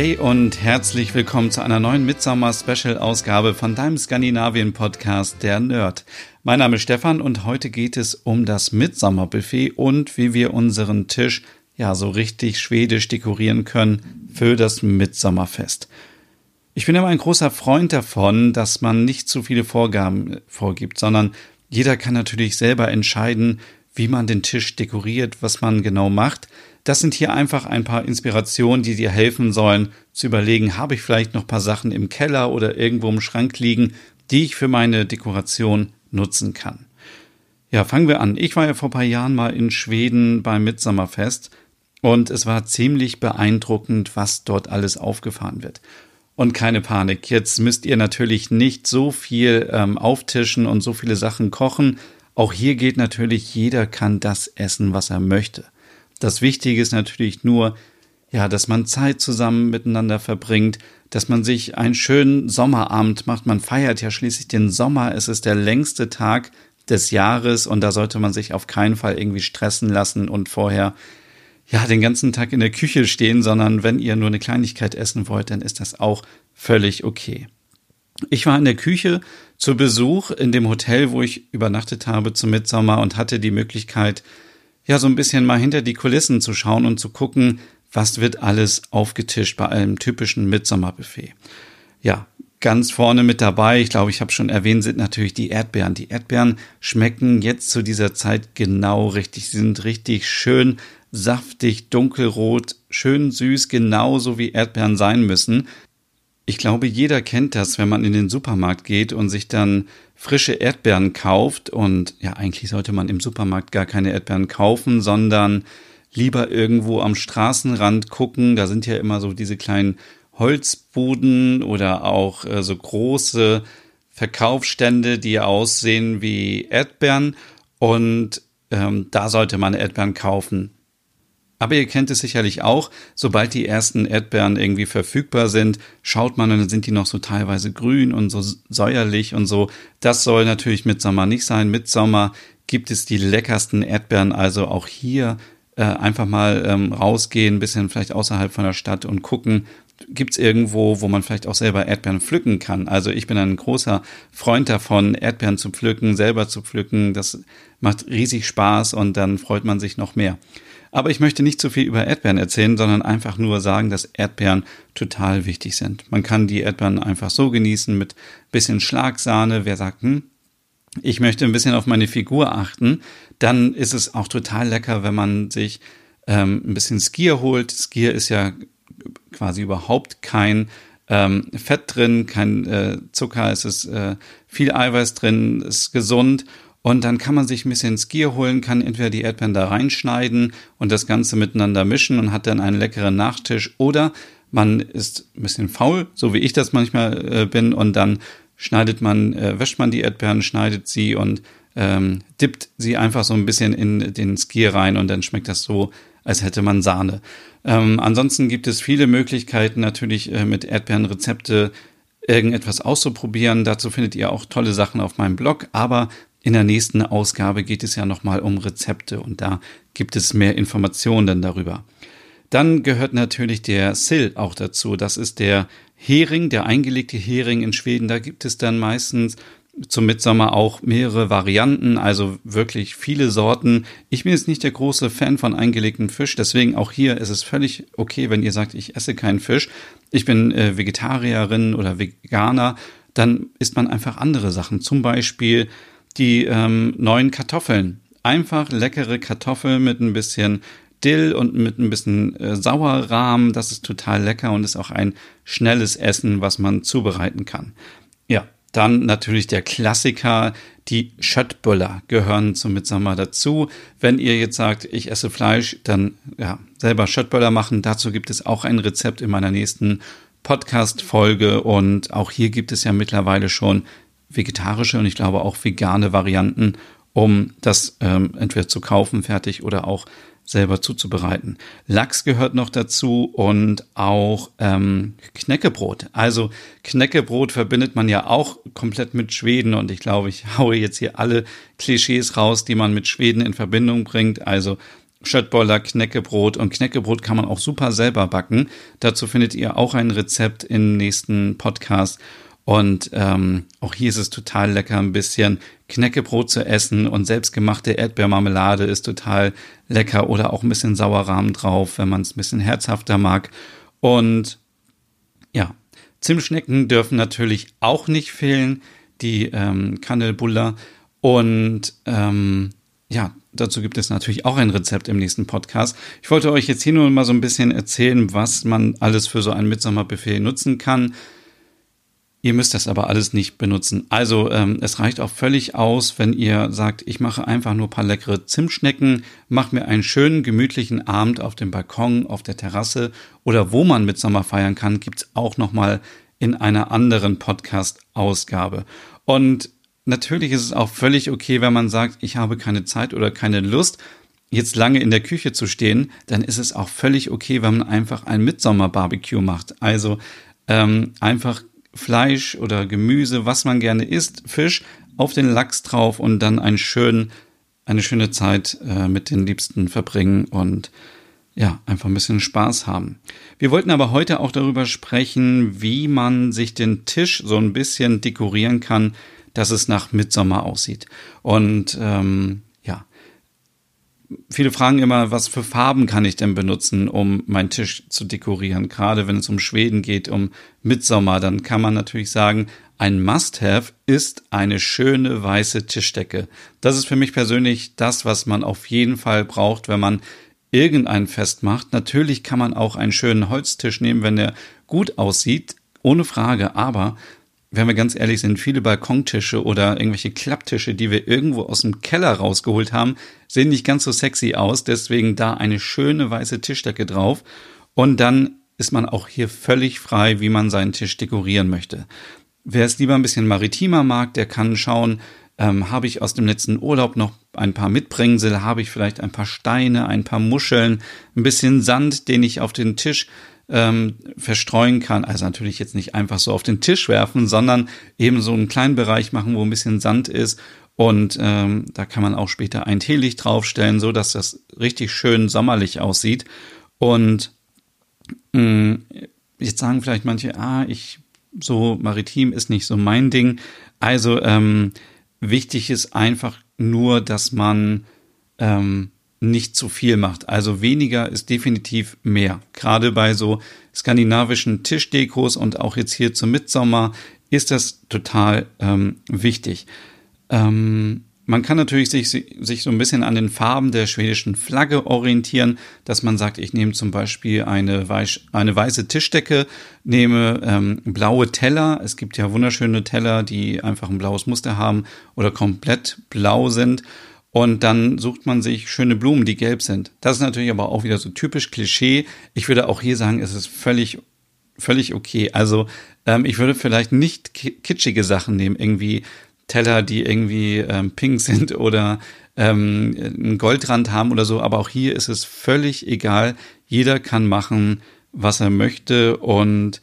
Hey und herzlich willkommen zu einer neuen Midsommer-Special-Ausgabe von deinem Skandinavien-Podcast Der Nerd. Mein Name ist Stefan und heute geht es um das Midsommer-Buffet und wie wir unseren Tisch ja so richtig schwedisch dekorieren können für das Midsommerfest. Ich bin immer ein großer Freund davon, dass man nicht zu viele Vorgaben vorgibt, sondern jeder kann natürlich selber entscheiden, wie man den Tisch dekoriert, was man genau macht – das sind hier einfach ein paar Inspirationen, die dir helfen sollen, zu überlegen, habe ich vielleicht noch ein paar Sachen im Keller oder irgendwo im Schrank liegen, die ich für meine Dekoration nutzen kann. Ja, fangen wir an. Ich war ja vor ein paar Jahren mal in Schweden beim Mitsommerfest und es war ziemlich beeindruckend, was dort alles aufgefahren wird. Und keine Panik, jetzt müsst ihr natürlich nicht so viel ähm, auftischen und so viele Sachen kochen. Auch hier geht natürlich, jeder kann das essen, was er möchte. Das Wichtige ist natürlich nur, ja, dass man Zeit zusammen miteinander verbringt, dass man sich einen schönen Sommerabend macht. Man feiert ja schließlich den Sommer. Es ist der längste Tag des Jahres und da sollte man sich auf keinen Fall irgendwie stressen lassen und vorher ja den ganzen Tag in der Küche stehen, sondern wenn ihr nur eine Kleinigkeit essen wollt, dann ist das auch völlig okay. Ich war in der Küche zu Besuch in dem Hotel, wo ich übernachtet habe zum Mitsommer und hatte die Möglichkeit, ja so ein bisschen mal hinter die Kulissen zu schauen und zu gucken, was wird alles aufgetischt bei einem typischen Mitsommerbuffet. Ja, ganz vorne mit dabei, ich glaube, ich habe schon erwähnt, sind natürlich die Erdbeeren. Die Erdbeeren schmecken jetzt zu dieser Zeit genau richtig. Sie sind richtig schön saftig, dunkelrot, schön süß, genauso wie Erdbeeren sein müssen. Ich glaube, jeder kennt das, wenn man in den Supermarkt geht und sich dann frische Erdbeeren kauft. Und ja, eigentlich sollte man im Supermarkt gar keine Erdbeeren kaufen, sondern lieber irgendwo am Straßenrand gucken. Da sind ja immer so diese kleinen Holzbuden oder auch äh, so große Verkaufsstände, die aussehen wie Erdbeeren. Und ähm, da sollte man Erdbeeren kaufen. Aber ihr kennt es sicherlich auch, sobald die ersten Erdbeeren irgendwie verfügbar sind, schaut man und dann sind die noch so teilweise grün und so säuerlich und so. Das soll natürlich mit Sommer nicht sein. Mit Sommer gibt es die leckersten Erdbeeren, also auch hier äh, einfach mal ähm, rausgehen, ein bisschen vielleicht außerhalb von der Stadt und gucken, gibt es irgendwo, wo man vielleicht auch selber Erdbeeren pflücken kann. Also ich bin ein großer Freund davon, Erdbeeren zu pflücken, selber zu pflücken. Das macht riesig Spaß und dann freut man sich noch mehr. Aber ich möchte nicht zu viel über Erdbeeren erzählen, sondern einfach nur sagen, dass Erdbeeren total wichtig sind. Man kann die Erdbeeren einfach so genießen mit bisschen Schlagsahne. Wer sagt, hm, ich möchte ein bisschen auf meine Figur achten, dann ist es auch total lecker, wenn man sich ähm, ein bisschen Skier holt. Skier ist ja quasi überhaupt kein ähm, Fett drin, kein äh, Zucker, es ist äh, viel Eiweiß drin, ist gesund und dann kann man sich ein bisschen Skier holen, kann entweder die Erdbeeren da reinschneiden und das Ganze miteinander mischen und hat dann einen leckeren Nachtisch. Oder man ist ein bisschen faul, so wie ich das manchmal äh, bin, und dann schneidet man, äh, wäscht man die Erdbeeren, schneidet sie und ähm, dippt sie einfach so ein bisschen in den Skier rein und dann schmeckt das so, als hätte man Sahne. Ähm, ansonsten gibt es viele Möglichkeiten natürlich äh, mit Erdbeerenrezepte irgendetwas auszuprobieren. Dazu findet ihr auch tolle Sachen auf meinem Blog, aber in der nächsten Ausgabe geht es ja nochmal um Rezepte und da gibt es mehr Informationen darüber. Dann gehört natürlich der Sill auch dazu. Das ist der Hering, der eingelegte Hering in Schweden. Da gibt es dann meistens zum Mitsommer auch mehrere Varianten, also wirklich viele Sorten. Ich bin jetzt nicht der große Fan von eingelegtem Fisch, deswegen auch hier ist es völlig okay, wenn ihr sagt, ich esse keinen Fisch. Ich bin äh, Vegetarierin oder Veganer, dann isst man einfach andere Sachen. Zum Beispiel die ähm, neuen Kartoffeln. Einfach leckere Kartoffeln mit ein bisschen Dill und mit ein bisschen äh, Sauerrahm. Das ist total lecker und ist auch ein schnelles Essen, was man zubereiten kann. Ja, dann natürlich der Klassiker, die Schöttböller gehören zum Mitsommer dazu. Wenn ihr jetzt sagt, ich esse Fleisch, dann ja, selber Schöttböller machen. Dazu gibt es auch ein Rezept in meiner nächsten Podcast-Folge und auch hier gibt es ja mittlerweile schon vegetarische und ich glaube auch vegane Varianten, um das ähm, entweder zu kaufen fertig oder auch selber zuzubereiten. Lachs gehört noch dazu und auch ähm, Knäckebrot. Also Knäckebrot verbindet man ja auch komplett mit Schweden und ich glaube, ich haue jetzt hier alle Klischees raus, die man mit Schweden in Verbindung bringt. Also Schöttboller, Knäckebrot und Knäckebrot kann man auch super selber backen. Dazu findet ihr auch ein Rezept im nächsten Podcast. Und ähm, auch hier ist es total lecker, ein bisschen Knäckebrot zu essen und selbstgemachte Erdbeermarmelade ist total lecker oder auch ein bisschen Sauerrahmen drauf, wenn man es ein bisschen herzhafter mag. Und ja, Zimtschnecken dürfen natürlich auch nicht fehlen, die ähm, Kandelbuller. Und ähm, ja, dazu gibt es natürlich auch ein Rezept im nächsten Podcast. Ich wollte euch jetzt hier nur mal so ein bisschen erzählen, was man alles für so ein Mitsommerbuffet nutzen kann. Ihr müsst das aber alles nicht benutzen. Also ähm, es reicht auch völlig aus, wenn ihr sagt, ich mache einfach nur ein paar leckere Zimtschnecken, mache mir einen schönen, gemütlichen Abend auf dem Balkon, auf der Terrasse oder wo man mit Sommer feiern kann, gibt's auch nochmal in einer anderen Podcast-Ausgabe. Und natürlich ist es auch völlig okay, wenn man sagt, ich habe keine Zeit oder keine Lust, jetzt lange in der Küche zu stehen, dann ist es auch völlig okay, wenn man einfach ein Mitsommer-Barbecue macht. Also ähm, einfach Fleisch oder Gemüse, was man gerne isst, Fisch auf den Lachs drauf und dann einen schönen, eine schöne Zeit äh, mit den Liebsten verbringen und ja, einfach ein bisschen Spaß haben. Wir wollten aber heute auch darüber sprechen, wie man sich den Tisch so ein bisschen dekorieren kann, dass es nach Mitsommer aussieht. Und ähm, viele fragen immer, was für Farben kann ich denn benutzen, um meinen Tisch zu dekorieren? Gerade wenn es um Schweden geht, um Mitsommer, dann kann man natürlich sagen, ein Must-Have ist eine schöne weiße Tischdecke. Das ist für mich persönlich das, was man auf jeden Fall braucht, wenn man irgendein Fest macht. Natürlich kann man auch einen schönen Holztisch nehmen, wenn der gut aussieht, ohne Frage, aber wenn wir ganz ehrlich sind, viele Balkontische oder irgendwelche Klapptische, die wir irgendwo aus dem Keller rausgeholt haben, sehen nicht ganz so sexy aus. Deswegen da eine schöne weiße Tischdecke drauf. Und dann ist man auch hier völlig frei, wie man seinen Tisch dekorieren möchte. Wer es lieber ein bisschen maritimer mag, der kann schauen, ähm, habe ich aus dem letzten Urlaub noch ein paar Mitbringsel, habe ich vielleicht ein paar Steine, ein paar Muscheln, ein bisschen Sand, den ich auf den Tisch ähm, verstreuen kann. Also natürlich jetzt nicht einfach so auf den Tisch werfen, sondern eben so einen kleinen Bereich machen, wo ein bisschen Sand ist. Und ähm, da kann man auch später ein Teelicht draufstellen, so dass das richtig schön sommerlich aussieht. Und mh, mm, jetzt sagen vielleicht manche, ah, ich so maritim ist nicht so mein Ding. Also ähm, wichtig ist einfach nur, dass man ähm, nicht zu viel macht. Also weniger ist definitiv mehr. Gerade bei so skandinavischen Tischdekos und auch jetzt hier zum Mitsommer ist das total ähm, wichtig. Ähm, man kann natürlich sich, sich so ein bisschen an den Farben der schwedischen Flagge orientieren, dass man sagt, ich nehme zum Beispiel eine, weiß, eine weiße Tischdecke, nehme ähm, blaue Teller. Es gibt ja wunderschöne Teller, die einfach ein blaues Muster haben oder komplett blau sind. Und dann sucht man sich schöne Blumen, die gelb sind. Das ist natürlich aber auch wieder so typisch Klischee. Ich würde auch hier sagen, es ist völlig, völlig okay. Also ähm, ich würde vielleicht nicht kitschige Sachen nehmen, irgendwie Teller, die irgendwie ähm, pink sind oder ähm, einen Goldrand haben oder so. Aber auch hier ist es völlig egal. Jeder kann machen, was er möchte und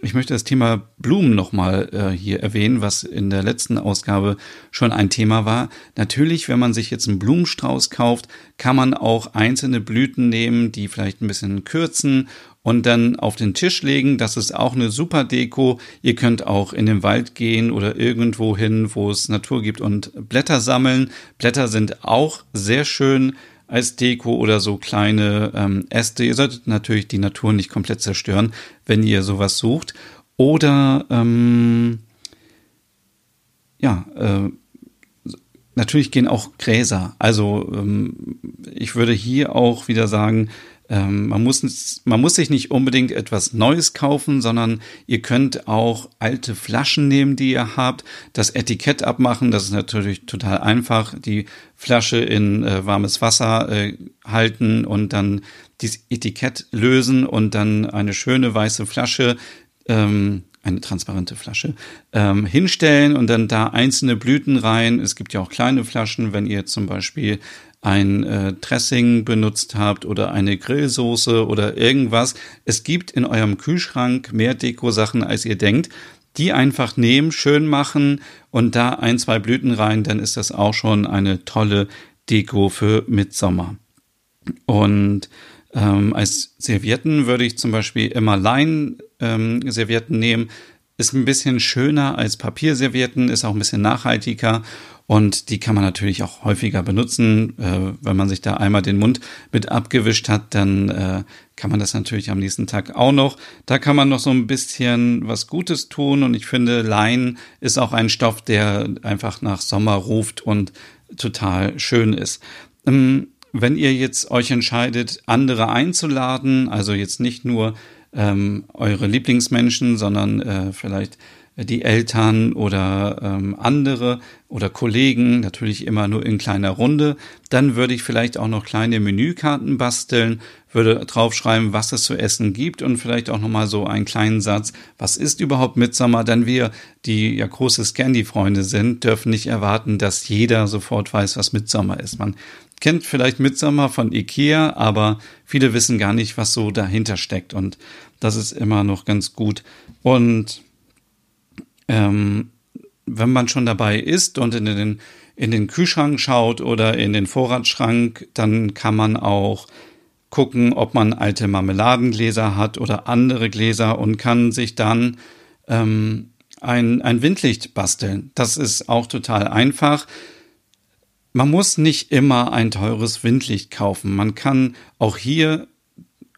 ich möchte das Thema Blumen nochmal äh, hier erwähnen, was in der letzten Ausgabe schon ein Thema war. Natürlich, wenn man sich jetzt einen Blumenstrauß kauft, kann man auch einzelne Blüten nehmen, die vielleicht ein bisschen kürzen und dann auf den Tisch legen. Das ist auch eine super Deko. Ihr könnt auch in den Wald gehen oder irgendwo hin, wo es Natur gibt und Blätter sammeln. Blätter sind auch sehr schön als Deko oder so kleine ähm, Äste. Ihr solltet natürlich die Natur nicht komplett zerstören, wenn ihr sowas sucht. Oder ähm, ja, äh, natürlich gehen auch Gräser. Also ähm, ich würde hier auch wieder sagen, ähm, man, muss, man muss sich nicht unbedingt etwas Neues kaufen, sondern ihr könnt auch alte Flaschen nehmen, die ihr habt, das Etikett abmachen. Das ist natürlich total einfach. Die Flasche in äh, warmes Wasser äh, halten und dann dieses Etikett lösen und dann eine schöne weiße Flasche ähm, eine transparente Flasche, ähm, hinstellen und dann da einzelne Blüten rein. Es gibt ja auch kleine Flaschen, wenn ihr zum Beispiel ein äh, Dressing benutzt habt oder eine Grillsoße oder irgendwas. Es gibt in eurem Kühlschrank mehr Dekosachen, als ihr denkt. Die einfach nehmen, schön machen und da ein, zwei Blüten rein, dann ist das auch schon eine tolle Deko für Mitsommer. Und ähm, als Servietten würde ich zum Beispiel immer Lein-Servietten ähm, nehmen. Ist ein bisschen schöner als Papierservietten, ist auch ein bisschen nachhaltiger und die kann man natürlich auch häufiger benutzen. Äh, wenn man sich da einmal den Mund mit abgewischt hat, dann äh, kann man das natürlich am nächsten Tag auch noch. Da kann man noch so ein bisschen was Gutes tun und ich finde, Lein ist auch ein Stoff, der einfach nach Sommer ruft und total schön ist. Ähm, wenn ihr jetzt euch entscheidet, andere einzuladen, also jetzt nicht nur ähm, eure Lieblingsmenschen, sondern äh, vielleicht die Eltern oder ähm, andere oder Kollegen, natürlich immer nur in kleiner Runde. Dann würde ich vielleicht auch noch kleine Menükarten basteln, würde draufschreiben, was es zu essen gibt und vielleicht auch nochmal so einen kleinen Satz, was ist überhaupt Mitsommer? Denn wir, die ja große Scandi-Freunde sind, dürfen nicht erwarten, dass jeder sofort weiß, was Mitsommer ist. Man kennt vielleicht Mitsommer von Ikea, aber viele wissen gar nicht, was so dahinter steckt und das ist immer noch ganz gut. Und ähm, wenn man schon dabei ist und in den, in den Kühlschrank schaut oder in den Vorratsschrank, dann kann man auch gucken, ob man alte Marmeladengläser hat oder andere Gläser und kann sich dann ähm, ein, ein Windlicht basteln. Das ist auch total einfach. Man muss nicht immer ein teures Windlicht kaufen. Man kann auch hier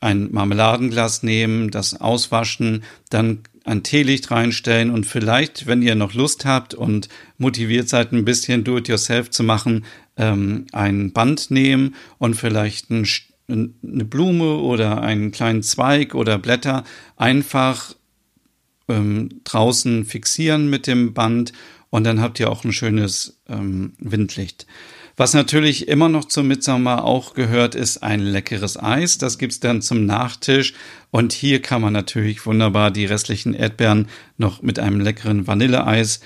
ein Marmeladenglas nehmen, das auswaschen, dann ein Teelicht reinstellen und vielleicht, wenn ihr noch Lust habt und motiviert seid, ein bisschen Do-it-yourself zu machen, ähm, ein Band nehmen und vielleicht ein, eine Blume oder einen kleinen Zweig oder Blätter einfach ähm, draußen fixieren mit dem Band und dann habt ihr auch ein schönes ähm, Windlicht. Was natürlich immer noch zum Mitsommer auch gehört, ist ein leckeres Eis. Das gibt's dann zum Nachtisch. Und hier kann man natürlich wunderbar die restlichen Erdbeeren noch mit einem leckeren Vanilleeis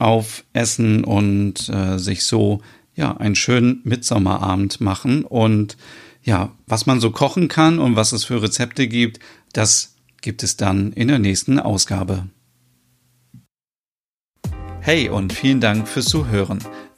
aufessen und äh, sich so ja einen schönen Mitsommerabend machen. Und ja, was man so kochen kann und was es für Rezepte gibt, das gibt es dann in der nächsten Ausgabe. Hey und vielen Dank fürs Zuhören.